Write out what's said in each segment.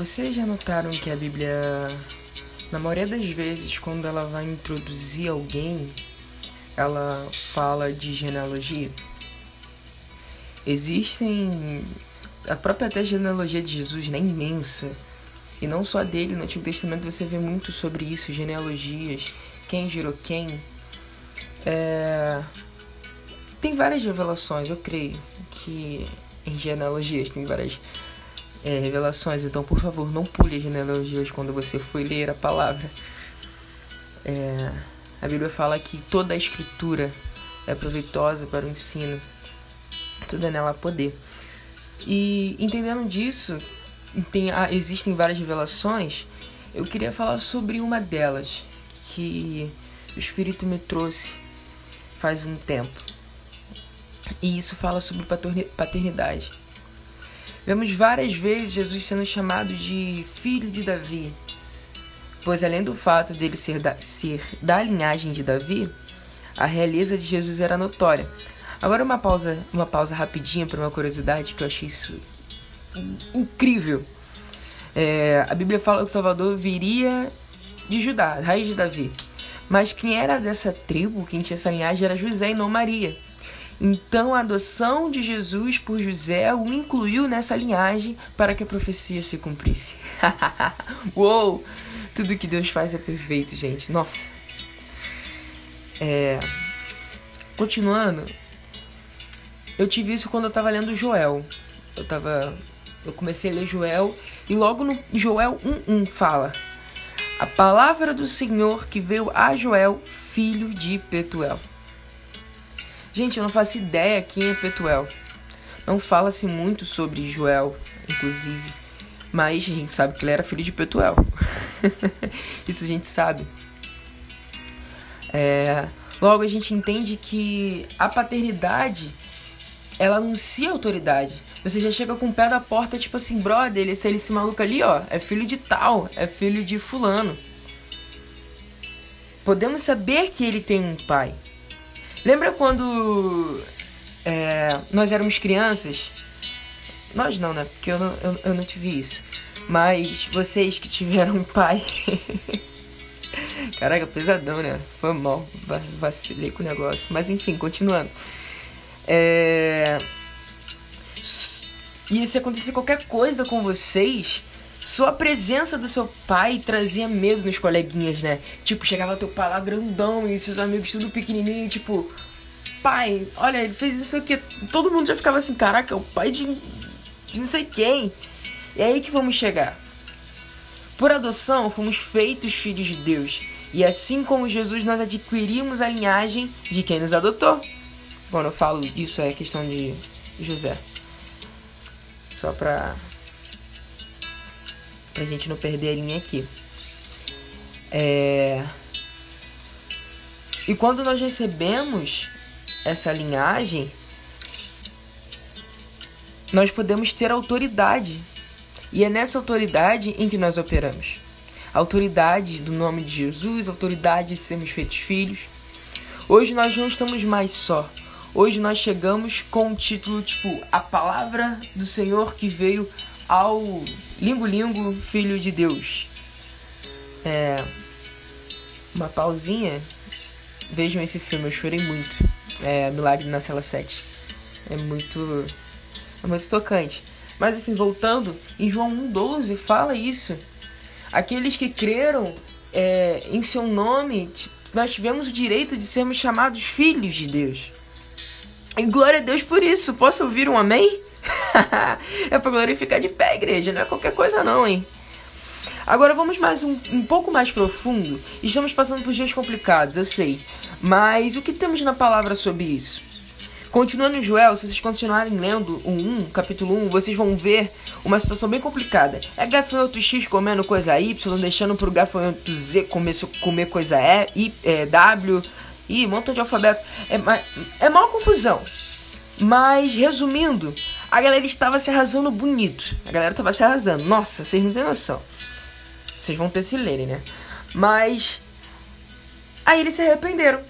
Vocês já notaram que a Bíblia, na maioria das vezes, quando ela vai introduzir alguém, ela fala de genealogia? Existem. A própria até genealogia de Jesus é imensa. E não só dele, no Antigo Testamento você vê muito sobre isso, genealogias, quem gerou quem. É... Tem várias revelações, eu creio que em genealogias tem várias é, revelações, então por favor não pule as genealogias quando você for ler a palavra. É... A Bíblia fala que toda a escritura é proveitosa para o ensino, tudo é nela poder. E entendendo disso, tem, ah, existem várias revelações. Eu queria falar sobre uma delas que o Espírito me trouxe faz um tempo. E isso fala sobre paternidade. Vemos várias vezes Jesus sendo chamado de filho de Davi, pois além do fato dele ser da, ser da linhagem de Davi, a realeza de Jesus era notória. Agora uma pausa, uma pausa rapidinha para uma curiosidade que eu achei isso incrível. É, a Bíblia fala que o Salvador viria de Judá, raiz de Davi. Mas quem era dessa tribo, quem tinha essa linhagem, era José e não Maria. Então a adoção de Jesus por José o incluiu nessa linhagem para que a profecia se cumprisse. Uou! Tudo que Deus faz é perfeito, gente. Nossa. É... Continuando, eu tive isso quando eu estava lendo Joel. Eu tava eu comecei a ler Joel e logo no Joel 1:1 fala: A palavra do Senhor que veio a Joel, filho de Petuel. Gente, eu não faço ideia quem é Petuel. Não fala-se muito sobre Joel, inclusive. Mas a gente sabe que ele era filho de Petuel. Isso a gente sabe. É, logo a gente entende que a paternidade ela anuncia autoridade. Você já chega com o pé da porta, tipo assim, brother, esse, esse maluco ali, ó, é filho de tal, é filho de fulano. Podemos saber que ele tem um pai. Lembra quando é, nós éramos crianças? Nós não, né? Porque eu não, eu, eu não tive isso. Mas vocês que tiveram um pai. Caraca, pesadão, né? Foi mal. Vacilei com o negócio. Mas enfim, continuando. É e se acontecer qualquer coisa com vocês, só a presença do seu pai trazia medo nos coleguinhas, né? Tipo, chegava teu pai lá grandão e seus amigos tudo pequenininho, tipo, pai, olha, ele fez isso aqui. Todo mundo já ficava assim, caraca, o pai de, de não sei quem. E é aí que vamos chegar. Por adoção, fomos feitos filhos de Deus. E assim como Jesus, nós adquirimos a linhagem de quem nos adotou. Quando eu falo isso, é questão de José. Só pra. Pra gente não perder a linha aqui. É. E quando nós recebemos essa linhagem, nós podemos ter autoridade. E é nessa autoridade em que nós operamos. Autoridade do nome de Jesus, autoridade de sermos feitos filhos. Hoje nós não estamos mais só. Hoje nós chegamos com o título tipo A Palavra do Senhor que veio ao Lingo Lingo, Filho de Deus. É. Uma pausinha. Vejam esse filme, eu chorei muito. É Milagre na Cela 7. É muito. É muito tocante. Mas enfim, voltando, em João 1,12 fala isso. Aqueles que creram é, em seu nome, nós tivemos o direito de sermos chamados filhos de Deus. E glória a Deus por isso. Posso ouvir um amém? É para glorificar de pé, igreja. Não é qualquer coisa, não, hein? Agora vamos mais um, um pouco mais profundo. Estamos passando por dias complicados, eu sei. Mas o que temos na palavra sobre isso? Continuando em Joel, se vocês continuarem lendo o 1, capítulo 1, vocês vão ver uma situação bem complicada. É gafanhoto X comendo coisa Y, deixando pro gafanhoto Z comer, comer coisa E, I, é, W, Ih, montão de alfabeto. É, é maior confusão. Mas, resumindo, a galera estava se arrasando bonito. A galera estava se arrasando. Nossa, vocês não têm noção. Vocês vão ter se lerem, né? Mas. Aí eles se arrependeram.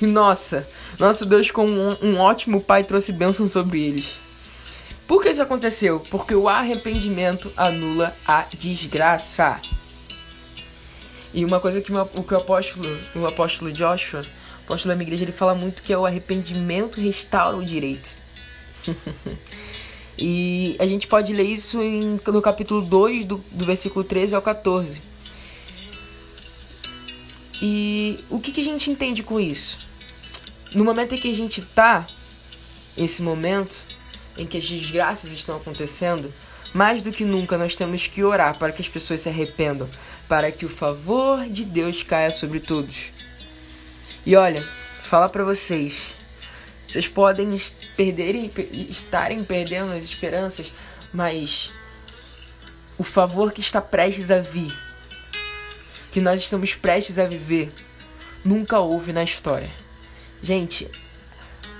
e nossa, nosso Deus, com um, um ótimo pai, trouxe bênção sobre eles. Por que isso aconteceu? Porque o arrependimento anula a desgraça. E uma coisa que o que o apóstolo, o apóstolo Joshua, apóstolo da minha igreja, ele fala muito que é o arrependimento restaura o direito. e a gente pode ler isso em, no capítulo 2, do, do versículo 13 ao 14. E o que, que a gente entende com isso? No momento em que a gente tá, esse momento em que as desgraças estão acontecendo, mais do que nunca nós temos que orar para que as pessoas se arrependam, para que o favor de Deus caia sobre todos. E olha, falar para vocês, vocês podem perderem, estarem perdendo as esperanças, mas o favor que está prestes a vir, que nós estamos prestes a viver, nunca houve na história. Gente,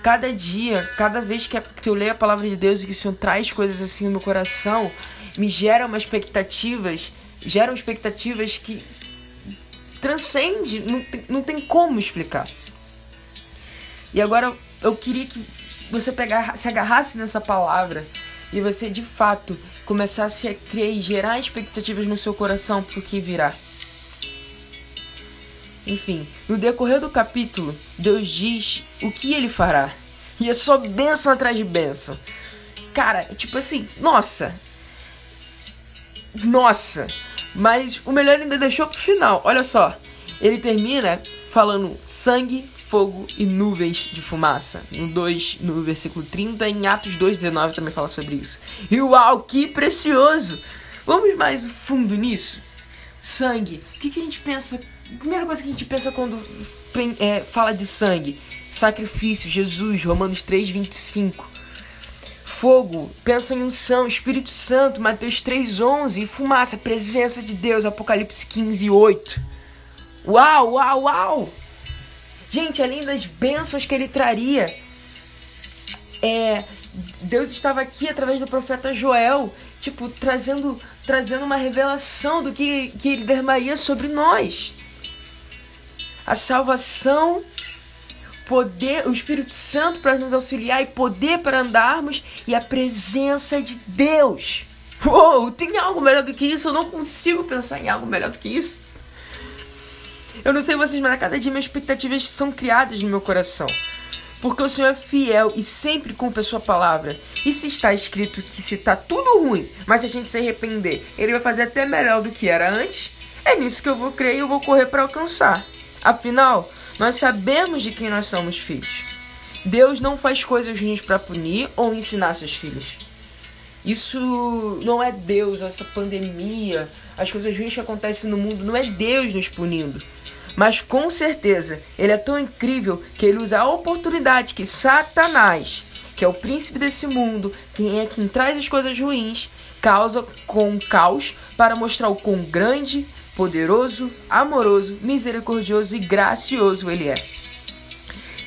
cada dia, cada vez que, eu leio a palavra de Deus e que o Senhor traz coisas assim no meu coração, me geram umas expectativas, geram expectativas que transcende, não tem, não tem como explicar. E agora eu queria que você pegar, se agarrasse nessa palavra e você de fato começasse a crer e gerar expectativas no seu coração pro que virá. Enfim, no decorrer do capítulo, Deus diz o que ele fará. E é só bênção atrás de bênção. Cara, tipo assim, nossa. Nossa. Mas o melhor ainda deixou pro final. Olha só. Ele termina falando sangue, fogo e nuvens de fumaça. No 2, no versículo 30, em Atos 2:19 também fala sobre isso. E uau, que precioso! Vamos mais fundo nisso? Sangue. O que, que a gente pensa primeira coisa que a gente pensa quando é, fala de sangue: sacrifício, Jesus, Romanos 3, 25. Fogo, pensa em unção, Espírito Santo, Mateus 3, 11. E fumaça, presença de Deus, Apocalipse 15, 8. Uau, uau, uau! Gente, além das bênçãos que ele traria, é, Deus estava aqui através do profeta Joel, tipo, trazendo, trazendo uma revelação do que, que ele derramaria sobre nós a salvação, poder, o Espírito Santo para nos auxiliar e poder para andarmos e a presença de Deus. Uou, tem algo melhor do que isso? Eu não consigo pensar em algo melhor do que isso. Eu não sei vocês, mas a cada dia minhas expectativas são criadas no meu coração. Porque o Senhor é fiel e sempre cumpre a sua palavra. E se está escrito que se está tudo ruim, mas se a gente se arrepender, ele vai fazer até melhor do que era antes, é nisso que eu vou crer e eu vou correr para alcançar. Afinal, nós sabemos de quem nós somos filhos. Deus não faz coisas ruins para punir ou ensinar seus filhos. Isso não é Deus, essa pandemia, as coisas ruins que acontecem no mundo, não é Deus nos punindo. Mas com certeza, ele é tão incrível que ele usa a oportunidade que Satanás, que é o príncipe desse mundo, quem é quem traz as coisas ruins, causa com caos para mostrar o quão grande, poderoso, amoroso, misericordioso e gracioso Ele é.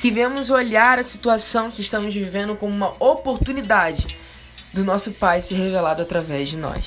Que vemos olhar a situação que estamos vivendo como uma oportunidade do nosso Pai ser revelado através de nós.